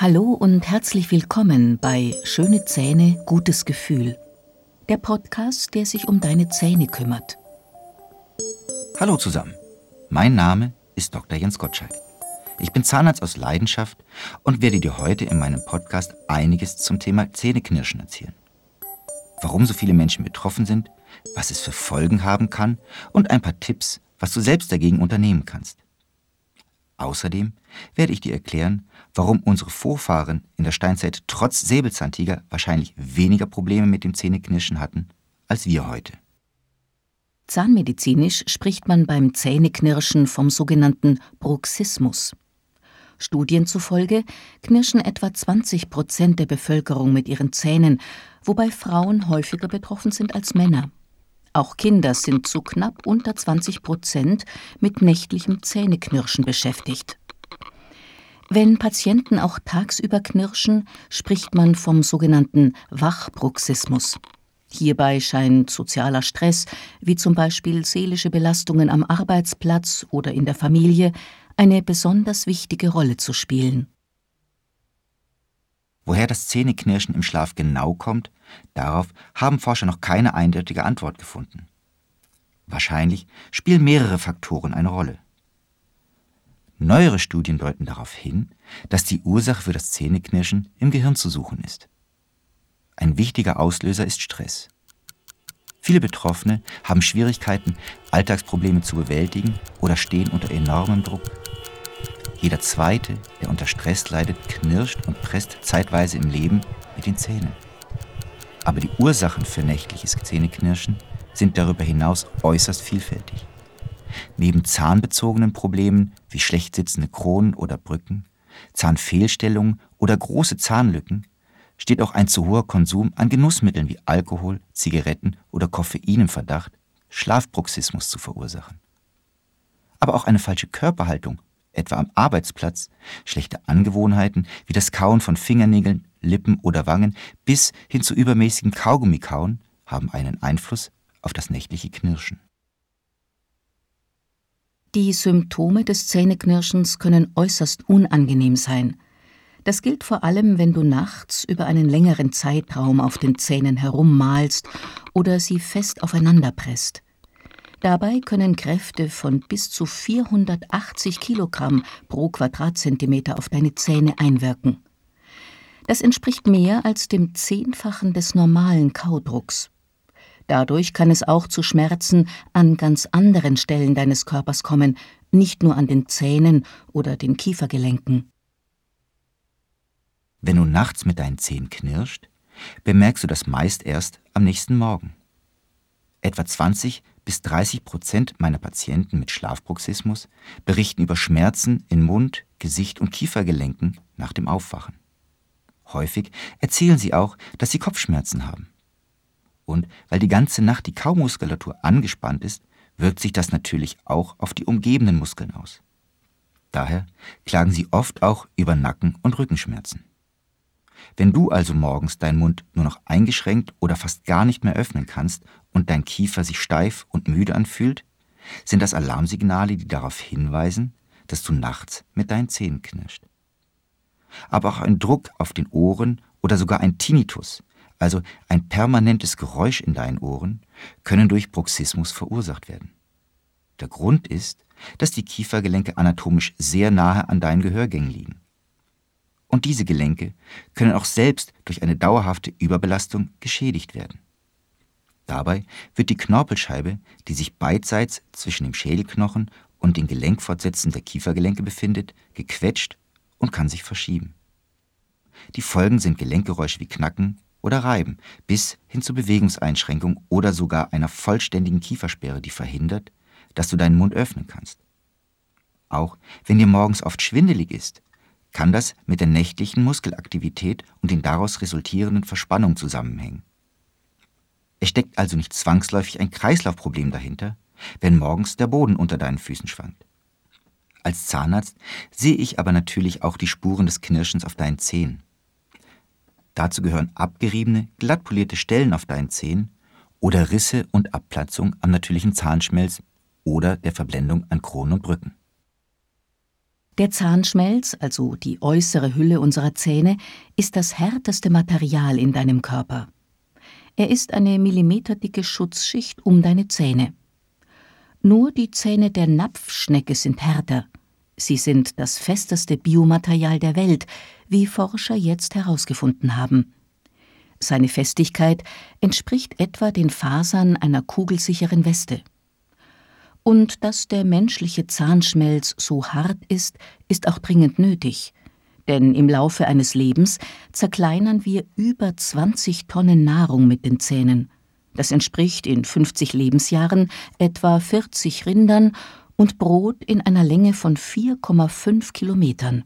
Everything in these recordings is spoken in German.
Hallo und herzlich willkommen bei Schöne Zähne, gutes Gefühl. Der Podcast, der sich um deine Zähne kümmert. Hallo zusammen. Mein Name ist Dr. Jens Gottschalk. Ich bin Zahnarzt aus Leidenschaft und werde dir heute in meinem Podcast einiges zum Thema Zähneknirschen erzählen. Warum so viele Menschen betroffen sind, was es für Folgen haben kann und ein paar Tipps, was du selbst dagegen unternehmen kannst. Außerdem werde ich dir erklären, warum unsere Vorfahren in der Steinzeit trotz Säbelzahntiger wahrscheinlich weniger Probleme mit dem Zähneknirschen hatten als wir heute. Zahnmedizinisch spricht man beim Zähneknirschen vom sogenannten Bruxismus. Studien zufolge knirschen etwa 20 Prozent der Bevölkerung mit ihren Zähnen, wobei Frauen häufiger betroffen sind als Männer. Auch Kinder sind zu knapp unter 20 Prozent mit nächtlichem Zähneknirschen beschäftigt. Wenn Patienten auch tagsüber knirschen, spricht man vom sogenannten Wachbruxismus. Hierbei scheint sozialer Stress, wie zum Beispiel seelische Belastungen am Arbeitsplatz oder in der Familie, eine besonders wichtige Rolle zu spielen. Woher das Zähneknirschen im Schlaf genau kommt, darauf haben Forscher noch keine eindeutige Antwort gefunden. Wahrscheinlich spielen mehrere Faktoren eine Rolle. Neuere Studien deuten darauf hin, dass die Ursache für das Zähneknirschen im Gehirn zu suchen ist. Ein wichtiger Auslöser ist Stress. Viele Betroffene haben Schwierigkeiten, Alltagsprobleme zu bewältigen oder stehen unter enormem Druck. Jeder Zweite, der unter Stress leidet, knirscht und presst zeitweise im Leben mit den Zähnen. Aber die Ursachen für nächtliches Zähneknirschen sind darüber hinaus äußerst vielfältig. Neben zahnbezogenen Problemen wie schlecht sitzende Kronen oder Brücken, Zahnfehlstellungen oder große Zahnlücken steht auch ein zu hoher Konsum an Genussmitteln wie Alkohol, Zigaretten oder Koffein im Verdacht, Schlafbruxismus zu verursachen. Aber auch eine falsche Körperhaltung etwa am Arbeitsplatz, schlechte Angewohnheiten wie das Kauen von Fingernägeln, Lippen oder Wangen bis hin zu übermäßigem Kaugummikauen haben einen Einfluss auf das nächtliche Knirschen. Die Symptome des Zähneknirschens können äußerst unangenehm sein. Das gilt vor allem, wenn du nachts über einen längeren Zeitraum auf den Zähnen herummalst oder sie fest aufeinander presst. Dabei können Kräfte von bis zu 480 Kilogramm pro Quadratzentimeter auf deine Zähne einwirken. Das entspricht mehr als dem Zehnfachen des normalen Kaudrucks. Dadurch kann es auch zu Schmerzen an ganz anderen Stellen deines Körpers kommen, nicht nur an den Zähnen oder den Kiefergelenken. Wenn du nachts mit deinen Zähnen knirscht, bemerkst du das meist erst am nächsten Morgen. Etwa 20 bis 30 Prozent meiner Patienten mit Schlafbruxismus berichten über Schmerzen in Mund, Gesicht und Kiefergelenken nach dem Aufwachen. Häufig erzählen sie auch, dass sie Kopfschmerzen haben. Und weil die ganze Nacht die Kaumuskulatur angespannt ist, wirkt sich das natürlich auch auf die umgebenden Muskeln aus. Daher klagen sie oft auch über Nacken- und Rückenschmerzen. Wenn du also morgens deinen Mund nur noch eingeschränkt oder fast gar nicht mehr öffnen kannst und dein Kiefer sich steif und müde anfühlt, sind das Alarmsignale, die darauf hinweisen, dass du nachts mit deinen Zähnen knirscht. Aber auch ein Druck auf den Ohren oder sogar ein Tinnitus, also ein permanentes Geräusch in deinen Ohren, können durch Bruxismus verursacht werden. Der Grund ist, dass die Kiefergelenke anatomisch sehr nahe an deinen Gehörgängen liegen. Und diese Gelenke können auch selbst durch eine dauerhafte Überbelastung geschädigt werden. Dabei wird die Knorpelscheibe, die sich beidseits zwischen dem Schädelknochen und den Gelenkfortsätzen der Kiefergelenke befindet, gequetscht und kann sich verschieben. Die Folgen sind Gelenkgeräusche wie Knacken oder Reiben bis hin zu Bewegungseinschränkung oder sogar einer vollständigen Kiefersperre, die verhindert, dass du deinen Mund öffnen kannst. Auch wenn dir morgens oft schwindelig ist kann das mit der nächtlichen Muskelaktivität und den daraus resultierenden Verspannungen zusammenhängen. Es steckt also nicht zwangsläufig ein Kreislaufproblem dahinter, wenn morgens der Boden unter deinen Füßen schwankt. Als Zahnarzt sehe ich aber natürlich auch die Spuren des Knirschens auf deinen Zähnen. Dazu gehören abgeriebene, glattpolierte Stellen auf deinen Zähnen oder Risse und Abplatzung am natürlichen Zahnschmelz oder der Verblendung an Kronen und Brücken. Der Zahnschmelz, also die äußere Hülle unserer Zähne, ist das härteste Material in deinem Körper. Er ist eine millimeterdicke Schutzschicht um deine Zähne. Nur die Zähne der Napfschnecke sind härter. Sie sind das festeste Biomaterial der Welt, wie Forscher jetzt herausgefunden haben. Seine Festigkeit entspricht etwa den Fasern einer kugelsicheren Weste. Und dass der menschliche Zahnschmelz so hart ist, ist auch dringend nötig. Denn im Laufe eines Lebens zerkleinern wir über 20 Tonnen Nahrung mit den Zähnen. Das entspricht in 50 Lebensjahren etwa 40 Rindern und Brot in einer Länge von 4,5 Kilometern.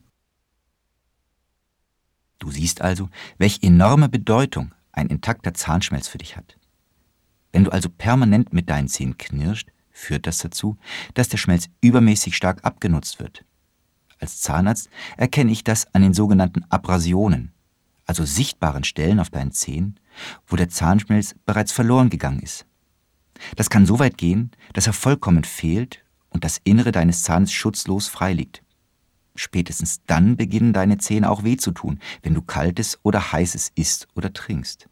Du siehst also, welche enorme Bedeutung ein intakter Zahnschmelz für dich hat. Wenn du also permanent mit deinen Zähnen knirscht, führt das dazu, dass der Schmelz übermäßig stark abgenutzt wird. Als Zahnarzt erkenne ich das an den sogenannten Abrasionen, also sichtbaren Stellen auf deinen Zähnen, wo der Zahnschmelz bereits verloren gegangen ist. Das kann so weit gehen, dass er vollkommen fehlt und das Innere deines Zahns schutzlos freiliegt. Spätestens dann beginnen deine Zähne auch weh zu tun, wenn du kaltes oder heißes isst oder trinkst.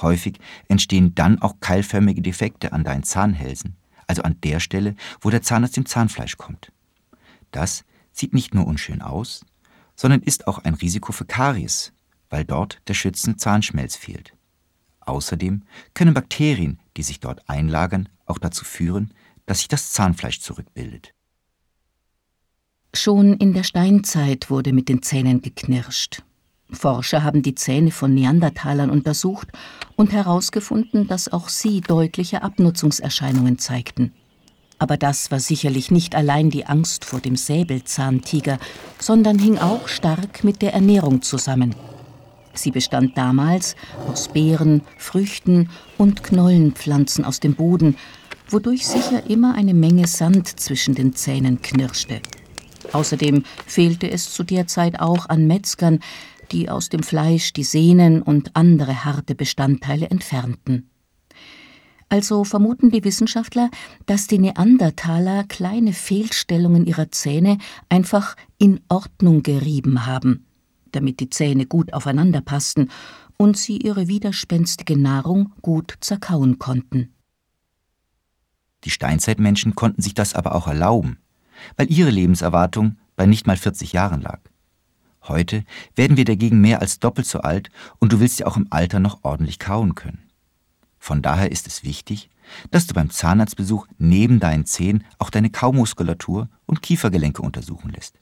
Häufig entstehen dann auch keilförmige Defekte an deinen Zahnhälsen, also an der Stelle, wo der Zahn aus dem Zahnfleisch kommt. Das sieht nicht nur unschön aus, sondern ist auch ein Risiko für Karies, weil dort der schützende Zahnschmelz fehlt. Außerdem können Bakterien, die sich dort einlagern, auch dazu führen, dass sich das Zahnfleisch zurückbildet. Schon in der Steinzeit wurde mit den Zähnen geknirscht. Forscher haben die Zähne von Neandertalern untersucht und herausgefunden, dass auch sie deutliche Abnutzungserscheinungen zeigten. Aber das war sicherlich nicht allein die Angst vor dem Säbelzahntiger, sondern hing auch stark mit der Ernährung zusammen. Sie bestand damals aus Beeren, Früchten und Knollenpflanzen aus dem Boden, wodurch sicher immer eine Menge Sand zwischen den Zähnen knirschte. Außerdem fehlte es zu der Zeit auch an Metzgern, die aus dem Fleisch die Sehnen und andere harte Bestandteile entfernten. Also vermuten die Wissenschaftler, dass die Neandertaler kleine Fehlstellungen ihrer Zähne einfach in Ordnung gerieben haben, damit die Zähne gut aufeinander passten und sie ihre widerspenstige Nahrung gut zerkauen konnten. Die Steinzeitmenschen konnten sich das aber auch erlauben, weil ihre Lebenserwartung bei nicht mal 40 Jahren lag. Heute werden wir dagegen mehr als doppelt so alt und du willst ja auch im Alter noch ordentlich kauen können. Von daher ist es wichtig, dass du beim Zahnarztbesuch neben deinen Zähnen auch deine Kaumuskulatur und Kiefergelenke untersuchen lässt.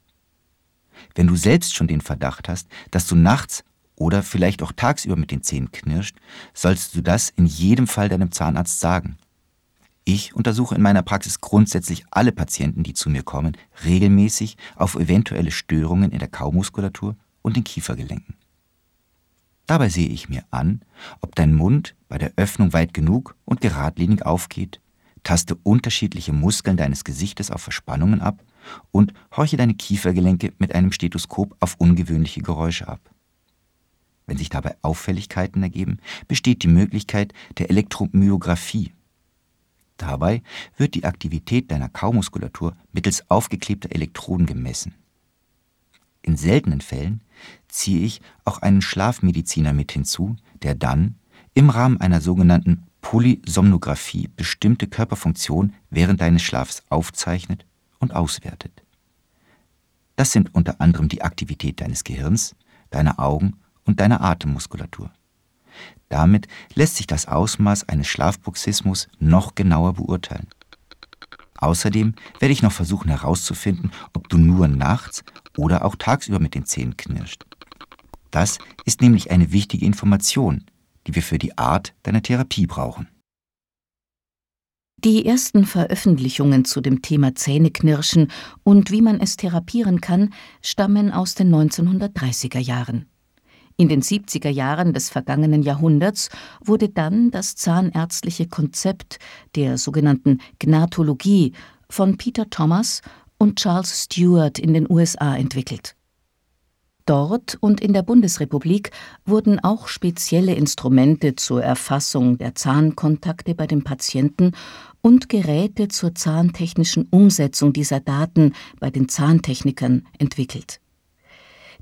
Wenn du selbst schon den Verdacht hast, dass du nachts oder vielleicht auch tagsüber mit den Zähnen knirscht, sollst du das in jedem Fall deinem Zahnarzt sagen. Ich untersuche in meiner Praxis grundsätzlich alle Patienten, die zu mir kommen, regelmäßig auf eventuelle Störungen in der Kaumuskulatur und den Kiefergelenken. Dabei sehe ich mir an, ob dein Mund bei der Öffnung weit genug und geradlinig aufgeht, taste unterschiedliche Muskeln deines Gesichtes auf Verspannungen ab und horche deine Kiefergelenke mit einem Stethoskop auf ungewöhnliche Geräusche ab. Wenn sich dabei Auffälligkeiten ergeben, besteht die Möglichkeit der Elektromyographie Dabei wird die Aktivität deiner Kaumuskulatur mittels aufgeklebter Elektroden gemessen. In seltenen Fällen ziehe ich auch einen Schlafmediziner mit hinzu, der dann im Rahmen einer sogenannten Polysomnographie bestimmte Körperfunktionen während deines Schlafs aufzeichnet und auswertet. Das sind unter anderem die Aktivität deines Gehirns, deiner Augen und deiner Atemmuskulatur. Damit lässt sich das Ausmaß eines Schlafbruxismus noch genauer beurteilen. Außerdem werde ich noch versuchen herauszufinden, ob du nur nachts oder auch tagsüber mit den Zähnen knirscht. Das ist nämlich eine wichtige Information, die wir für die Art deiner Therapie brauchen. Die ersten Veröffentlichungen zu dem Thema Zähneknirschen und wie man es therapieren kann, stammen aus den 1930er Jahren. In den 70er Jahren des vergangenen Jahrhunderts wurde dann das zahnärztliche Konzept der sogenannten Gnatologie von Peter Thomas und Charles Stewart in den USA entwickelt. Dort und in der Bundesrepublik wurden auch spezielle Instrumente zur Erfassung der Zahnkontakte bei dem Patienten und Geräte zur zahntechnischen Umsetzung dieser Daten bei den Zahntechnikern entwickelt.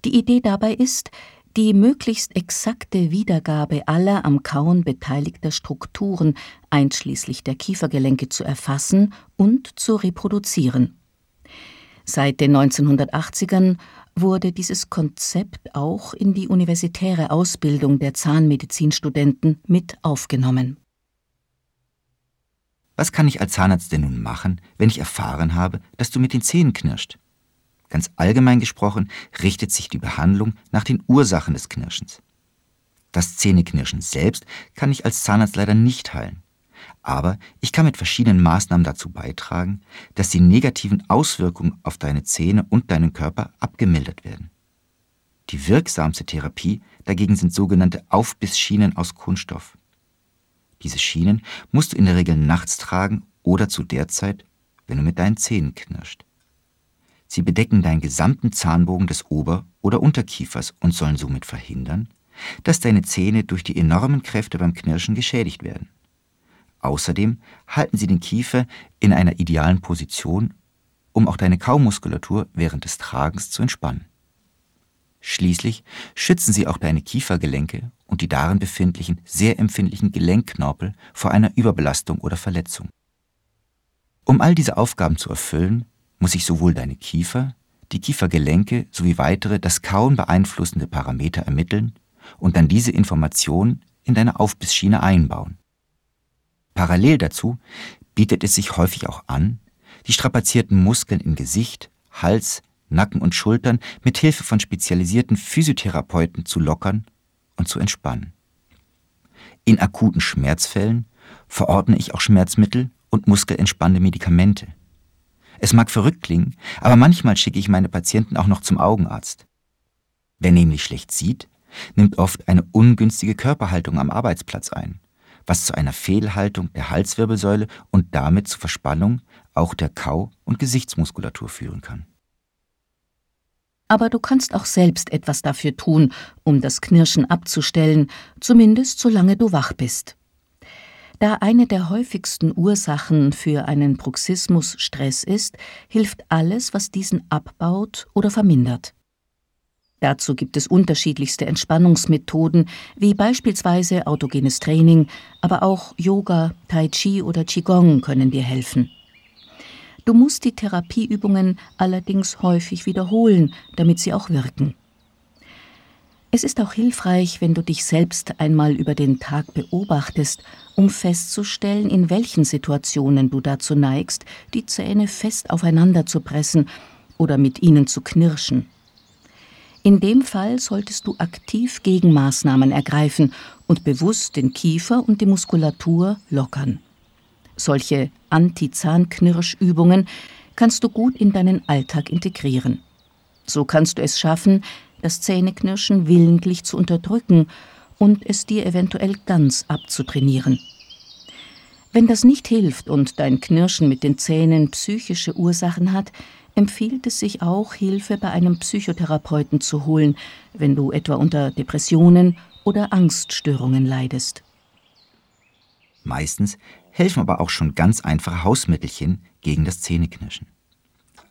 Die Idee dabei ist, die möglichst exakte Wiedergabe aller am Kauen beteiligter Strukturen einschließlich der Kiefergelenke zu erfassen und zu reproduzieren. Seit den 1980ern wurde dieses Konzept auch in die universitäre Ausbildung der Zahnmedizinstudenten mit aufgenommen. Was kann ich als Zahnarzt denn nun machen, wenn ich erfahren habe, dass du mit den Zähnen knirscht? Ganz allgemein gesprochen richtet sich die Behandlung nach den Ursachen des Knirschens. Das Zähneknirschen selbst kann ich als Zahnarzt leider nicht heilen. Aber ich kann mit verschiedenen Maßnahmen dazu beitragen, dass die negativen Auswirkungen auf deine Zähne und deinen Körper abgemildert werden. Die wirksamste Therapie dagegen sind sogenannte Aufbissschienen aus Kunststoff. Diese Schienen musst du in der Regel nachts tragen oder zu der Zeit, wenn du mit deinen Zähnen knirscht. Sie bedecken deinen gesamten Zahnbogen des Ober- oder Unterkiefers und sollen somit verhindern, dass deine Zähne durch die enormen Kräfte beim Knirschen geschädigt werden. Außerdem halten sie den Kiefer in einer idealen Position, um auch deine Kaumuskulatur während des Tragens zu entspannen. Schließlich schützen sie auch deine Kiefergelenke und die darin befindlichen sehr empfindlichen Gelenkknorpel vor einer Überbelastung oder Verletzung. Um all diese Aufgaben zu erfüllen, muss sich sowohl deine Kiefer, die Kiefergelenke sowie weitere das Kauen beeinflussende Parameter ermitteln und dann diese Informationen in deine Aufbissschiene einbauen. Parallel dazu bietet es sich häufig auch an, die strapazierten Muskeln in Gesicht, Hals, Nacken und Schultern mit Hilfe von spezialisierten Physiotherapeuten zu lockern und zu entspannen. In akuten Schmerzfällen verordne ich auch Schmerzmittel und muskelentspannende Medikamente. Es mag verrückt klingen, aber manchmal schicke ich meine Patienten auch noch zum Augenarzt. Wer nämlich schlecht sieht, nimmt oft eine ungünstige Körperhaltung am Arbeitsplatz ein was zu einer Fehlhaltung der Halswirbelsäule und damit zu Verspannung auch der Kau- und Gesichtsmuskulatur führen kann. Aber du kannst auch selbst etwas dafür tun, um das Knirschen abzustellen, zumindest solange du wach bist. Da eine der häufigsten Ursachen für einen Bruxismus Stress ist, hilft alles, was diesen abbaut oder vermindert. Dazu gibt es unterschiedlichste Entspannungsmethoden, wie beispielsweise autogenes Training, aber auch Yoga, Tai Chi oder Qigong können dir helfen. Du musst die Therapieübungen allerdings häufig wiederholen, damit sie auch wirken. Es ist auch hilfreich, wenn du dich selbst einmal über den Tag beobachtest, um festzustellen, in welchen Situationen du dazu neigst, die Zähne fest aufeinander zu pressen oder mit ihnen zu knirschen. In dem Fall solltest du aktiv Gegenmaßnahmen ergreifen und bewusst den Kiefer und die Muskulatur lockern. Solche Anti-Zahnknirschübungen kannst du gut in deinen Alltag integrieren. So kannst du es schaffen, das Zähneknirschen willentlich zu unterdrücken und es dir eventuell ganz abzutrainieren. Wenn das nicht hilft und dein Knirschen mit den Zähnen psychische Ursachen hat, empfiehlt es sich auch, Hilfe bei einem Psychotherapeuten zu holen, wenn du etwa unter Depressionen oder Angststörungen leidest. Meistens helfen aber auch schon ganz einfache Hausmittelchen gegen das Zähneknirschen.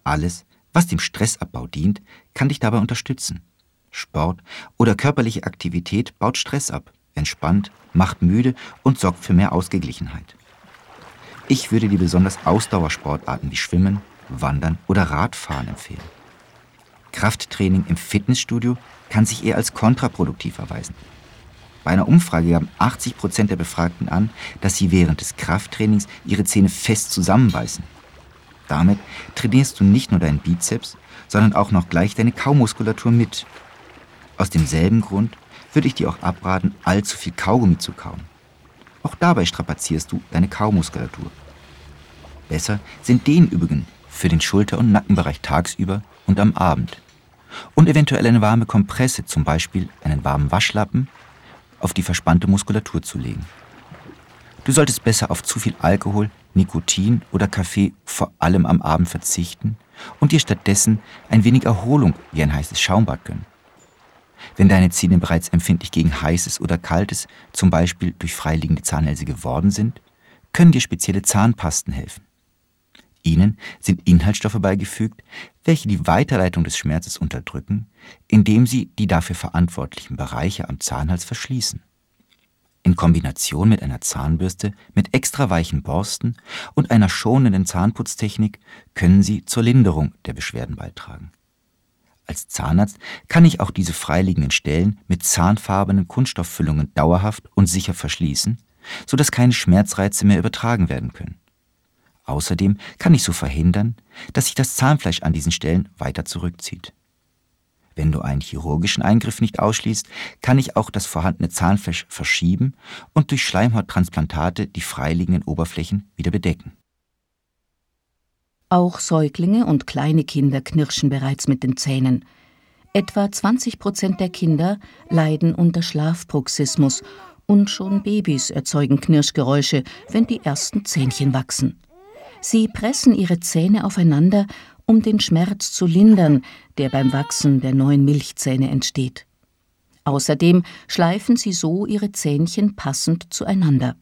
Alles, was dem Stressabbau dient, kann dich dabei unterstützen. Sport oder körperliche Aktivität baut Stress ab, entspannt, macht müde und sorgt für mehr Ausgeglichenheit. Ich würde dir besonders Ausdauersportarten wie Schwimmen, Wandern oder Radfahren empfehlen. Krafttraining im Fitnessstudio kann sich eher als kontraproduktiv erweisen. Bei einer Umfrage gaben 80 Prozent der Befragten an, dass sie während des Krafttrainings ihre Zähne fest zusammenbeißen. Damit trainierst du nicht nur deinen Bizeps, sondern auch noch gleich deine Kaumuskulatur mit. Aus demselben Grund würde ich dir auch abraten, allzu viel Kaugummi zu kauen. Auch dabei strapazierst du deine Kaumuskulatur. Besser sind Dehnübungen, für den Schulter- und Nackenbereich tagsüber und am Abend. Und eventuell eine warme Kompresse, zum Beispiel einen warmen Waschlappen, auf die verspannte Muskulatur zu legen. Du solltest besser auf zu viel Alkohol, Nikotin oder Kaffee vor allem am Abend verzichten und dir stattdessen ein wenig Erholung wie ein heißes Schaumbad gönnen. Wenn deine Zähne bereits empfindlich gegen heißes oder kaltes, zum Beispiel durch freiliegende Zahnhälse geworden sind, können dir spezielle Zahnpasten helfen. Ihnen sind Inhaltsstoffe beigefügt, welche die Weiterleitung des Schmerzes unterdrücken, indem sie die dafür verantwortlichen Bereiche am Zahnhals verschließen. In Kombination mit einer Zahnbürste mit extra weichen Borsten und einer schonenden Zahnputztechnik können sie zur Linderung der Beschwerden beitragen. Als Zahnarzt kann ich auch diese freiliegenden Stellen mit zahnfarbenen Kunststofffüllungen dauerhaft und sicher verschließen, sodass keine Schmerzreize mehr übertragen werden können. Außerdem kann ich so verhindern, dass sich das Zahnfleisch an diesen Stellen weiter zurückzieht. Wenn du einen chirurgischen Eingriff nicht ausschließt, kann ich auch das vorhandene Zahnfleisch verschieben und durch Schleimhauttransplantate die freiliegenden Oberflächen wieder bedecken. Auch Säuglinge und kleine Kinder knirschen bereits mit den Zähnen. Etwa 20 Prozent der Kinder leiden unter Schlafbruxismus und schon Babys erzeugen Knirschgeräusche, wenn die ersten Zähnchen wachsen. Sie pressen ihre Zähne aufeinander, um den Schmerz zu lindern, der beim Wachsen der neuen Milchzähne entsteht. Außerdem schleifen sie so ihre Zähnchen passend zueinander.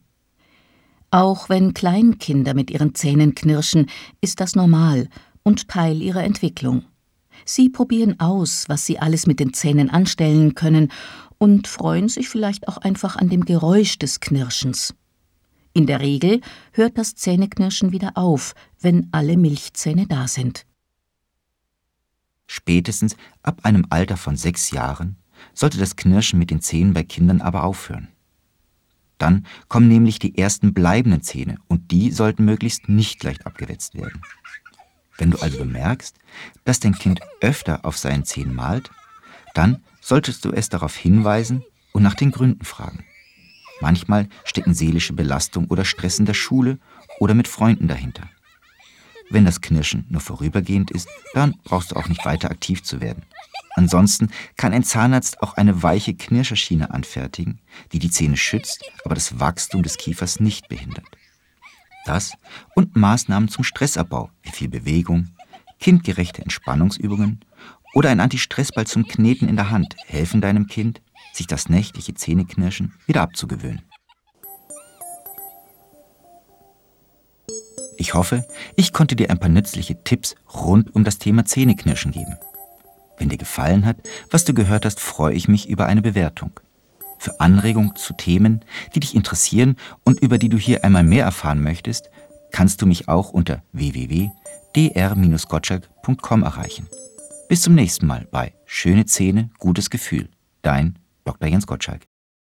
Auch wenn Kleinkinder mit ihren Zähnen knirschen, ist das normal und Teil ihrer Entwicklung. Sie probieren aus, was sie alles mit den Zähnen anstellen können und freuen sich vielleicht auch einfach an dem Geräusch des Knirschens. In der Regel hört das Zähneknirschen wieder auf, wenn alle Milchzähne da sind. Spätestens ab einem Alter von sechs Jahren sollte das Knirschen mit den Zähnen bei Kindern aber aufhören. Dann kommen nämlich die ersten bleibenden Zähne und die sollten möglichst nicht leicht abgewetzt werden. Wenn du also bemerkst, dass dein Kind öfter auf seinen Zähnen malt, dann solltest du es darauf hinweisen und nach den Gründen fragen. Manchmal stecken seelische Belastung oder Stress in der Schule oder mit Freunden dahinter. Wenn das Knirschen nur vorübergehend ist, dann brauchst du auch nicht weiter aktiv zu werden. Ansonsten kann ein Zahnarzt auch eine weiche Knirscherschiene anfertigen, die die Zähne schützt, aber das Wachstum des Kiefers nicht behindert. Das und Maßnahmen zum Stressabbau, wie viel Bewegung, kindgerechte Entspannungsübungen oder ein Antistressball zum Kneten in der Hand helfen deinem Kind, sich das nächtliche Zähneknirschen wieder abzugewöhnen. Ich hoffe, ich konnte dir ein paar nützliche Tipps rund um das Thema Zähneknirschen geben. Wenn dir gefallen hat, was du gehört hast, freue ich mich über eine Bewertung. Für Anregungen zu Themen, die dich interessieren und über die du hier einmal mehr erfahren möchtest, kannst du mich auch unter www.dr-gottschalk.com erreichen. Bis zum nächsten Mal bei Schöne Zähne, gutes Gefühl. Dein Dr. Jens Gottschalk.